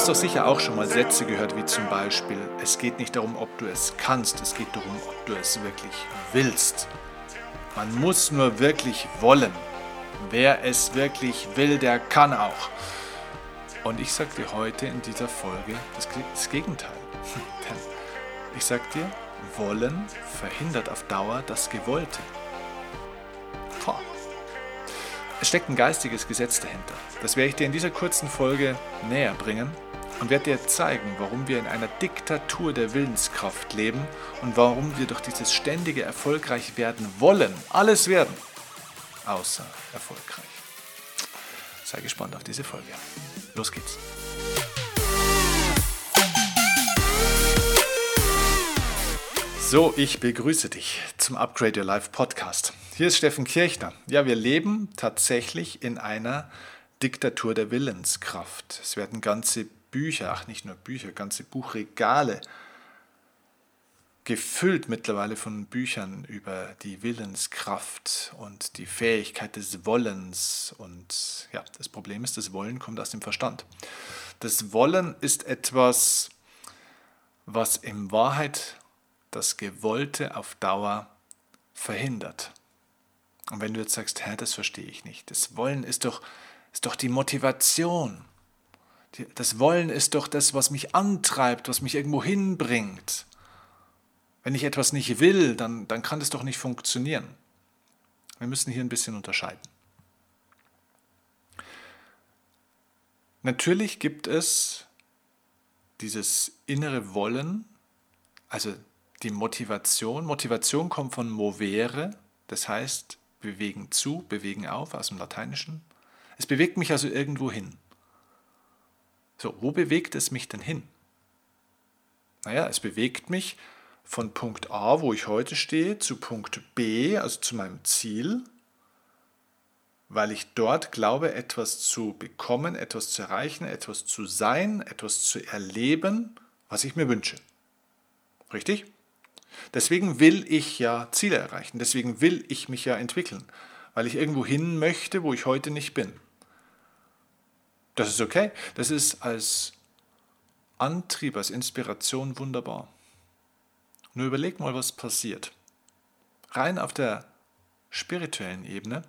hast doch sicher auch schon mal Sätze gehört, wie zum Beispiel, es geht nicht darum, ob du es kannst, es geht darum, ob du es wirklich willst. Man muss nur wirklich wollen. Wer es wirklich will, der kann auch. Und ich sage dir heute in dieser Folge das, das Gegenteil. Denn ich sage dir, wollen verhindert auf Dauer das Gewollte. Boah. Es steckt ein geistiges Gesetz dahinter. Das werde ich dir in dieser kurzen Folge näher bringen und werde dir zeigen, warum wir in einer Diktatur der Willenskraft leben und warum wir durch dieses ständige erfolgreich werden wollen, alles werden, außer erfolgreich. Sei gespannt auf diese Folge. Los geht's. So, ich begrüße dich zum Upgrade Your Life Podcast. Hier ist Steffen Kirchner. Ja, wir leben tatsächlich in einer Diktatur der Willenskraft. Es werden ganze Bücher, ach nicht nur Bücher, ganze Buchregale gefüllt mittlerweile von Büchern über die Willenskraft und die Fähigkeit des Wollens. Und ja, das Problem ist, das Wollen kommt aus dem Verstand. Das Wollen ist etwas, was in Wahrheit das Gewollte auf Dauer verhindert. Und wenn du jetzt sagst, Herr, das verstehe ich nicht. Das Wollen ist doch, ist doch die Motivation. Das Wollen ist doch das, was mich antreibt, was mich irgendwo hinbringt. Wenn ich etwas nicht will, dann, dann kann das doch nicht funktionieren. Wir müssen hier ein bisschen unterscheiden. Natürlich gibt es dieses innere Wollen, also die Motivation. Motivation kommt von movere, das heißt bewegen zu, bewegen auf aus dem Lateinischen. Es bewegt mich also irgendwo hin. So, wo bewegt es mich denn hin? Naja, es bewegt mich von Punkt A, wo ich heute stehe, zu Punkt B, also zu meinem Ziel, weil ich dort glaube, etwas zu bekommen, etwas zu erreichen, etwas zu sein, etwas zu erleben, was ich mir wünsche. Richtig? Deswegen will ich ja Ziele erreichen, deswegen will ich mich ja entwickeln, weil ich irgendwo hin möchte, wo ich heute nicht bin. Das ist okay, das ist als Antrieb, als Inspiration wunderbar. Nur überleg mal, was passiert. Rein auf der spirituellen Ebene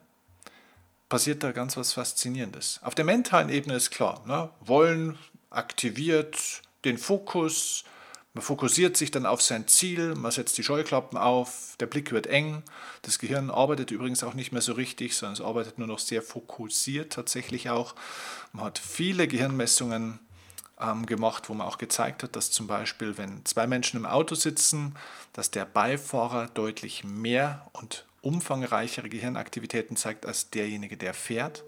passiert da ganz was Faszinierendes. Auf der mentalen Ebene ist klar, ne? Wollen aktiviert den Fokus, man fokussiert sich dann auf sein Ziel, man setzt die Scheuklappen auf, der Blick wird eng. Das Gehirn arbeitet übrigens auch nicht mehr so richtig, sondern es arbeitet nur noch sehr fokussiert tatsächlich auch. Man hat viele Gehirnmessungen ähm, gemacht, wo man auch gezeigt hat, dass zum Beispiel, wenn zwei Menschen im Auto sitzen, dass der Beifahrer deutlich mehr und umfangreichere Gehirnaktivitäten zeigt als derjenige, der fährt.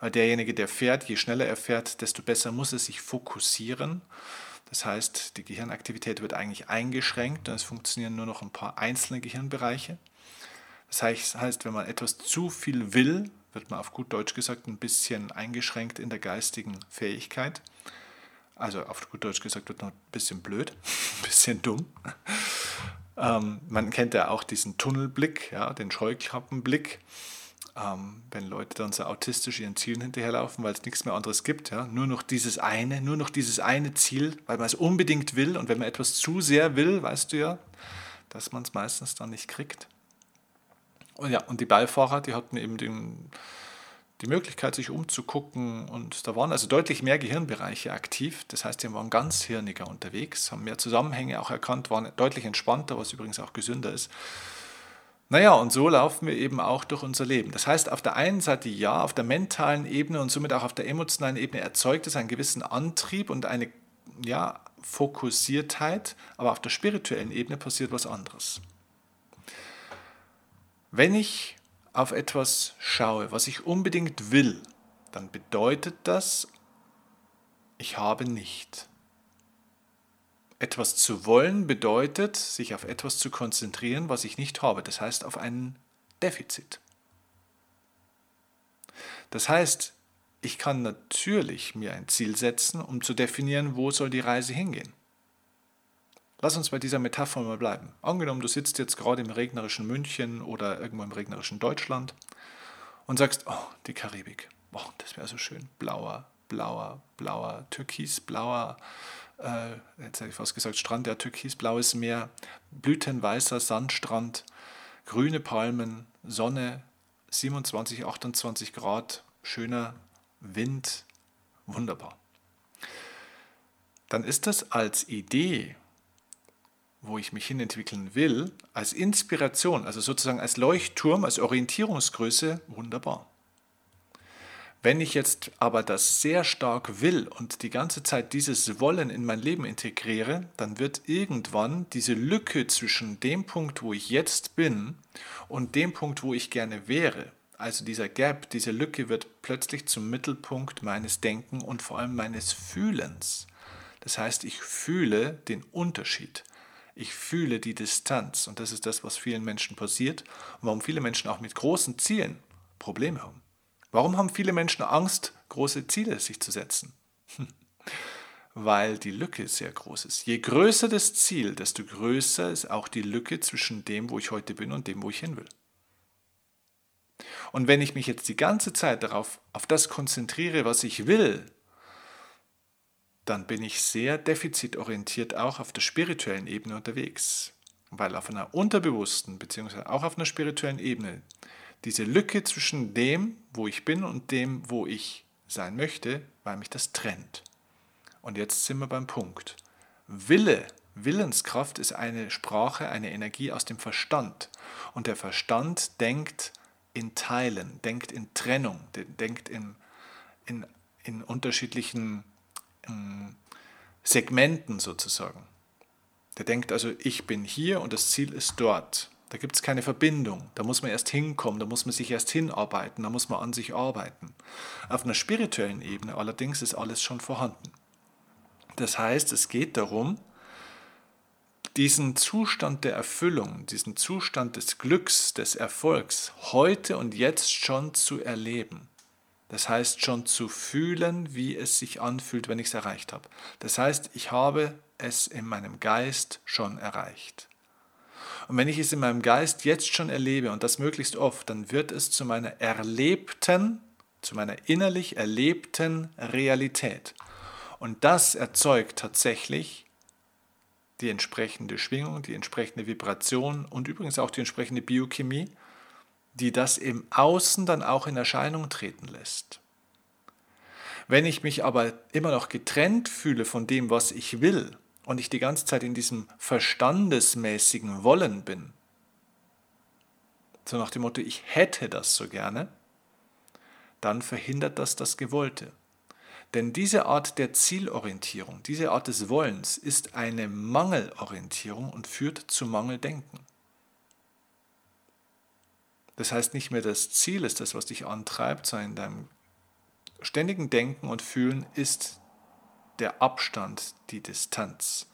Weil derjenige, der fährt, je schneller er fährt, desto besser muss er sich fokussieren. Das heißt, die Gehirnaktivität wird eigentlich eingeschränkt und es funktionieren nur noch ein paar einzelne Gehirnbereiche. Das heißt, wenn man etwas zu viel will, wird man auf gut Deutsch gesagt ein bisschen eingeschränkt in der geistigen Fähigkeit. Also auf gut Deutsch gesagt wird man ein bisschen blöd, ein bisschen dumm. Ähm, man kennt ja auch diesen Tunnelblick, ja, den Scheuklappenblick ähm, wenn Leute dann so autistisch ihren Zielen hinterherlaufen, weil es nichts mehr anderes gibt. Ja? Nur noch dieses eine, nur noch dieses eine Ziel, weil man es unbedingt will. Und wenn man etwas zu sehr will, weißt du ja, dass man es meistens dann nicht kriegt. Und ja, und die Beifahrer, die hatten eben den, die Möglichkeit, sich umzugucken. Und da waren also deutlich mehr Gehirnbereiche aktiv. Das heißt, die waren ganz hirniger unterwegs, haben mehr Zusammenhänge auch erkannt, waren deutlich entspannter, was übrigens auch gesünder ist. Naja, und so laufen wir eben auch durch unser Leben. Das heißt, auf der einen Seite ja, auf der mentalen Ebene und somit auch auf der emotionalen Ebene erzeugt es einen gewissen Antrieb und eine ja, Fokussiertheit, aber auf der spirituellen Ebene passiert was anderes. Wenn ich auf etwas schaue, was ich unbedingt will, dann bedeutet das, ich habe nicht. Etwas zu wollen bedeutet, sich auf etwas zu konzentrieren, was ich nicht habe. Das heißt, auf ein Defizit. Das heißt, ich kann natürlich mir ein Ziel setzen, um zu definieren, wo soll die Reise hingehen. Lass uns bei dieser Metapher mal bleiben. Angenommen, du sitzt jetzt gerade im regnerischen München oder irgendwo im regnerischen Deutschland und sagst, oh, die Karibik, oh, das wäre so schön, blauer blauer, blauer, türkisblauer, äh, jetzt hätte ich fast gesagt Strand, ja, türkisblaues Meer, blütenweißer Sandstrand, grüne Palmen, Sonne, 27, 28 Grad, schöner Wind, wunderbar. Dann ist das als Idee, wo ich mich hinentwickeln will, als Inspiration, also sozusagen als Leuchtturm, als Orientierungsgröße, wunderbar. Wenn ich jetzt aber das sehr stark will und die ganze Zeit dieses Wollen in mein Leben integriere, dann wird irgendwann diese Lücke zwischen dem Punkt, wo ich jetzt bin und dem Punkt, wo ich gerne wäre, also dieser Gap, diese Lücke wird plötzlich zum Mittelpunkt meines Denken und vor allem meines Fühlens. Das heißt, ich fühle den Unterschied. Ich fühle die Distanz und das ist das, was vielen Menschen passiert und warum viele Menschen auch mit großen Zielen Probleme haben. Warum haben viele Menschen Angst, große Ziele sich zu setzen? Weil die Lücke sehr groß ist. Je größer das Ziel, desto größer ist auch die Lücke zwischen dem, wo ich heute bin und dem, wo ich hin will. Und wenn ich mich jetzt die ganze Zeit darauf, auf das konzentriere, was ich will, dann bin ich sehr defizitorientiert auch auf der spirituellen Ebene unterwegs. Weil auf einer unterbewussten, beziehungsweise auch auf einer spirituellen Ebene, diese Lücke zwischen dem, wo ich bin und dem, wo ich sein möchte, weil mich das trennt. Und jetzt sind wir beim Punkt. Wille, Willenskraft ist eine Sprache, eine Energie aus dem Verstand. Und der Verstand denkt in Teilen, denkt in Trennung, denkt in, in, in unterschiedlichen ähm, Segmenten sozusagen. Der denkt also, ich bin hier und das Ziel ist dort. Da gibt es keine Verbindung. Da muss man erst hinkommen, da muss man sich erst hinarbeiten, da muss man an sich arbeiten. Auf einer spirituellen Ebene allerdings ist alles schon vorhanden. Das heißt, es geht darum, diesen Zustand der Erfüllung, diesen Zustand des Glücks, des Erfolgs heute und jetzt schon zu erleben. Das heißt schon zu fühlen, wie es sich anfühlt, wenn ich es erreicht habe. Das heißt, ich habe es in meinem Geist schon erreicht. Und wenn ich es in meinem Geist jetzt schon erlebe und das möglichst oft, dann wird es zu meiner erlebten, zu meiner innerlich erlebten Realität. Und das erzeugt tatsächlich die entsprechende Schwingung, die entsprechende Vibration und übrigens auch die entsprechende Biochemie, die das im Außen dann auch in Erscheinung treten lässt. Wenn ich mich aber immer noch getrennt fühle von dem, was ich will, und ich die ganze Zeit in diesem verstandesmäßigen Wollen bin, so nach dem Motto, ich hätte das so gerne, dann verhindert das das Gewollte. Denn diese Art der Zielorientierung, diese Art des Wollens ist eine Mangelorientierung und führt zu Mangeldenken. Das heißt, nicht mehr das Ziel ist das, was dich antreibt, sondern in deinem ständigen Denken und Fühlen ist der Abstand, die Distanz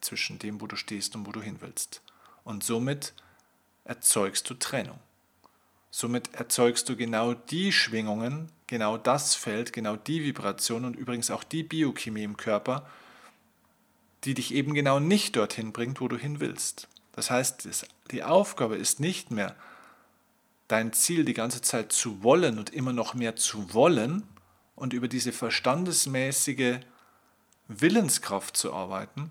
zwischen dem, wo du stehst und wo du hin willst. Und somit erzeugst du Trennung. Somit erzeugst du genau die Schwingungen, genau das Feld, genau die Vibration und übrigens auch die Biochemie im Körper, die dich eben genau nicht dorthin bringt, wo du hin willst. Das heißt, die Aufgabe ist nicht mehr, dein Ziel die ganze Zeit zu wollen und immer noch mehr zu wollen und über diese verstandesmäßige Willenskraft zu arbeiten,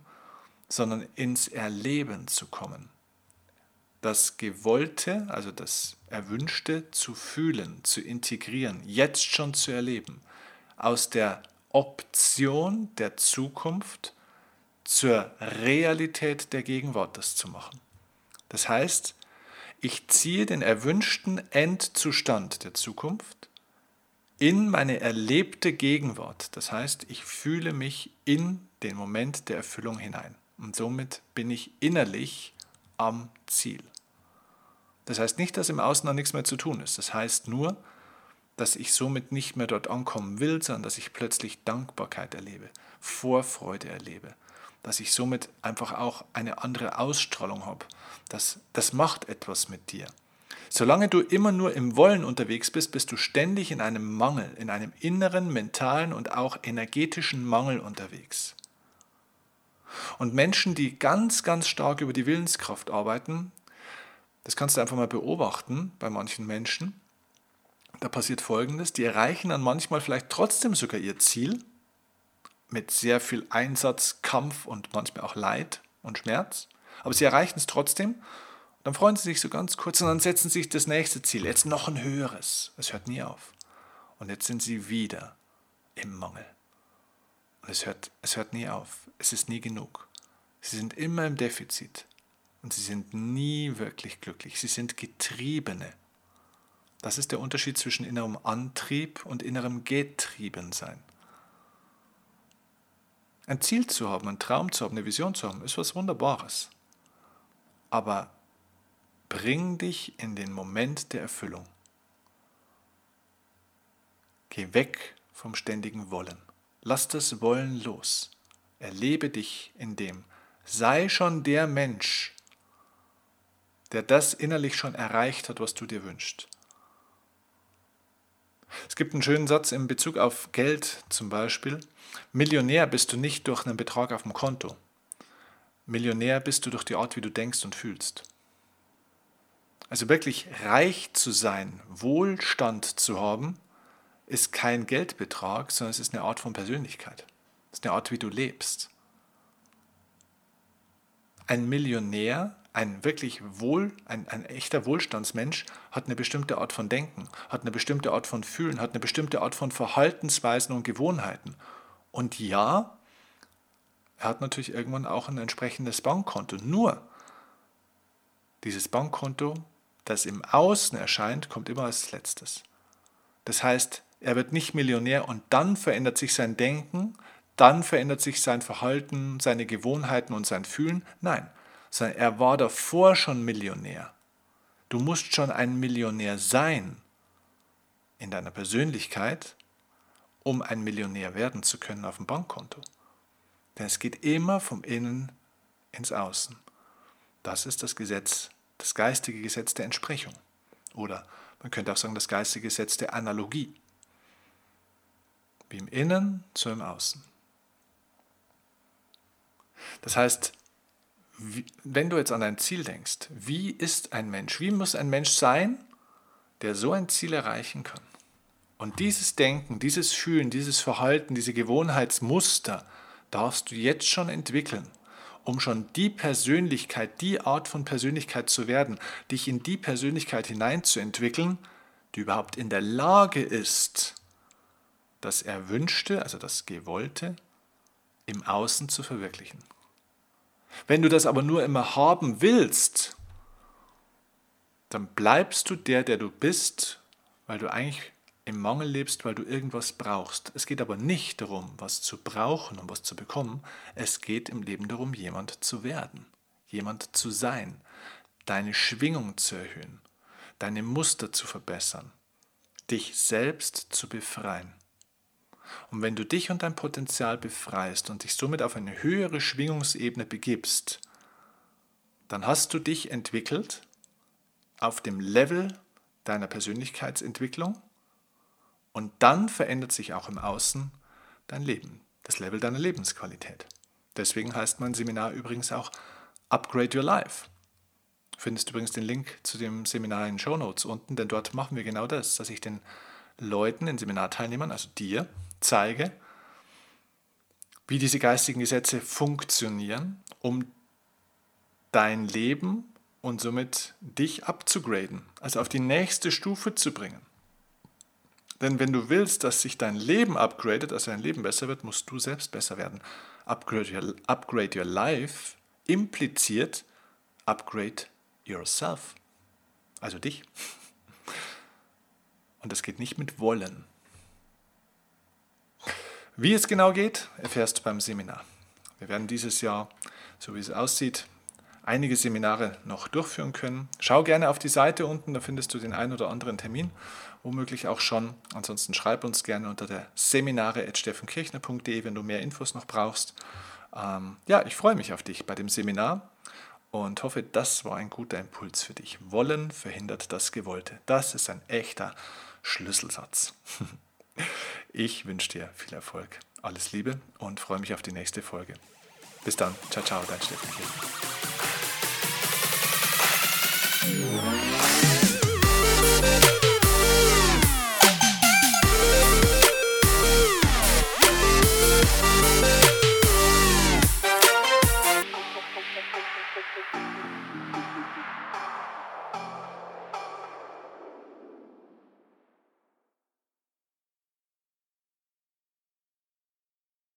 sondern ins Erleben zu kommen das Gewollte, also das Erwünschte zu fühlen, zu integrieren, jetzt schon zu erleben, aus der Option der Zukunft zur Realität der Gegenwart das zu machen. Das heißt, ich ziehe den erwünschten Endzustand der Zukunft in meine erlebte Gegenwart. Das heißt, ich fühle mich in den Moment der Erfüllung hinein. Und somit bin ich innerlich am Ziel. Das heißt nicht, dass im Außen dann nichts mehr zu tun ist. Das heißt nur, dass ich somit nicht mehr dort ankommen will, sondern dass ich plötzlich Dankbarkeit erlebe, Vorfreude erlebe, dass ich somit einfach auch eine andere Ausstrahlung habe. Das, das macht etwas mit dir. Solange du immer nur im Wollen unterwegs bist, bist du ständig in einem Mangel, in einem inneren, mentalen und auch energetischen Mangel unterwegs. Und Menschen, die ganz, ganz stark über die Willenskraft arbeiten, das kannst du einfach mal beobachten bei manchen Menschen. da passiert Folgendes, die erreichen dann manchmal vielleicht trotzdem sogar ihr Ziel mit sehr viel Einsatz, Kampf und manchmal auch Leid und Schmerz, aber sie erreichen es trotzdem. Dann freuen sie sich so ganz kurz und dann setzen sie sich das nächste Ziel, jetzt noch ein höheres. Es hört nie auf. Und jetzt sind sie wieder im Mangel. Und es hört, es hört nie auf. Es ist nie genug. Sie sind immer im Defizit. Und sie sind nie wirklich glücklich. Sie sind Getriebene. Das ist der Unterschied zwischen innerem Antrieb und innerem Getriebensein. Ein Ziel zu haben, einen Traum zu haben, eine Vision zu haben, ist was Wunderbares. Aber bring dich in den Moment der Erfüllung. Geh weg vom ständigen Wollen. Lass das Wollen los. Erlebe dich in dem. Sei schon der Mensch, der das innerlich schon erreicht hat, was du dir wünschst. Es gibt einen schönen Satz in Bezug auf Geld zum Beispiel. Millionär bist du nicht durch einen Betrag auf dem Konto. Millionär bist du durch die Art, wie du denkst und fühlst. Also wirklich reich zu sein, Wohlstand zu haben, ist kein Geldbetrag, sondern es ist eine Art von Persönlichkeit. Es ist eine Art, wie du lebst. Ein Millionär ein wirklich wohl, ein, ein echter Wohlstandsmensch hat eine bestimmte Art von Denken, hat eine bestimmte Art von Fühlen, hat eine bestimmte Art von Verhaltensweisen und Gewohnheiten. Und ja, er hat natürlich irgendwann auch ein entsprechendes Bankkonto. Nur dieses Bankkonto, das im Außen erscheint, kommt immer als letztes. Das heißt, er wird nicht Millionär und dann verändert sich sein Denken, dann verändert sich sein Verhalten, seine Gewohnheiten und sein Fühlen. Nein, sondern er war davor schon Millionär. Du musst schon ein Millionär sein in deiner Persönlichkeit, um ein Millionär werden zu können auf dem Bankkonto. Denn es geht immer vom Innen ins Außen. Das ist das Gesetz, das geistige Gesetz der Entsprechung. Oder man könnte auch sagen, das geistige Gesetz der Analogie. Wie im Innen, so im Außen. Das heißt, wenn du jetzt an dein Ziel denkst, wie ist ein Mensch, wie muss ein Mensch sein, der so ein Ziel erreichen kann? Und dieses Denken, dieses Fühlen, dieses Verhalten, diese Gewohnheitsmuster darfst du jetzt schon entwickeln, um schon die Persönlichkeit, die Art von Persönlichkeit zu werden, dich in die Persönlichkeit hineinzuentwickeln, die überhaupt in der Lage ist, das Erwünschte, also das Gewollte, im Außen zu verwirklichen. Wenn du das aber nur immer haben willst, dann bleibst du der, der du bist, weil du eigentlich im Mangel lebst, weil du irgendwas brauchst. Es geht aber nicht darum, was zu brauchen und was zu bekommen. Es geht im Leben darum, jemand zu werden, jemand zu sein, deine Schwingung zu erhöhen, deine Muster zu verbessern, dich selbst zu befreien. Und wenn du dich und dein Potenzial befreist und dich somit auf eine höhere Schwingungsebene begibst, dann hast du dich entwickelt auf dem Level deiner Persönlichkeitsentwicklung und dann verändert sich auch im Außen dein Leben, das Level deiner Lebensqualität. Deswegen heißt mein Seminar übrigens auch Upgrade Your Life. Du findest übrigens den Link zu dem Seminar in Show Notes unten, denn dort machen wir genau das, dass ich den Leuten, den Seminarteilnehmern, also dir, zeige, wie diese geistigen Gesetze funktionieren, um dein Leben und somit dich abzugraden, also auf die nächste Stufe zu bringen. Denn wenn du willst, dass sich dein Leben upgradet, also dein Leben besser wird, musst du selbst besser werden. Upgrade your, upgrade your life impliziert upgrade yourself, also dich. Und das geht nicht mit wollen. Wie es genau geht, erfährst du beim Seminar. Wir werden dieses Jahr, so wie es aussieht, einige Seminare noch durchführen können. Schau gerne auf die Seite unten, da findest du den einen oder anderen Termin, womöglich auch schon. Ansonsten schreib uns gerne unter der seminare.steffenkirchner.de, wenn du mehr Infos noch brauchst. Ähm, ja, ich freue mich auf dich bei dem Seminar und hoffe, das war ein guter Impuls für dich. Wollen verhindert das Gewollte. Das ist ein echter Schlüsselsatz. Ich wünsche dir viel Erfolg, alles Liebe und freue mich auf die nächste Folge. Bis dann. Ciao, ciao, dein Steffen Kiel. Música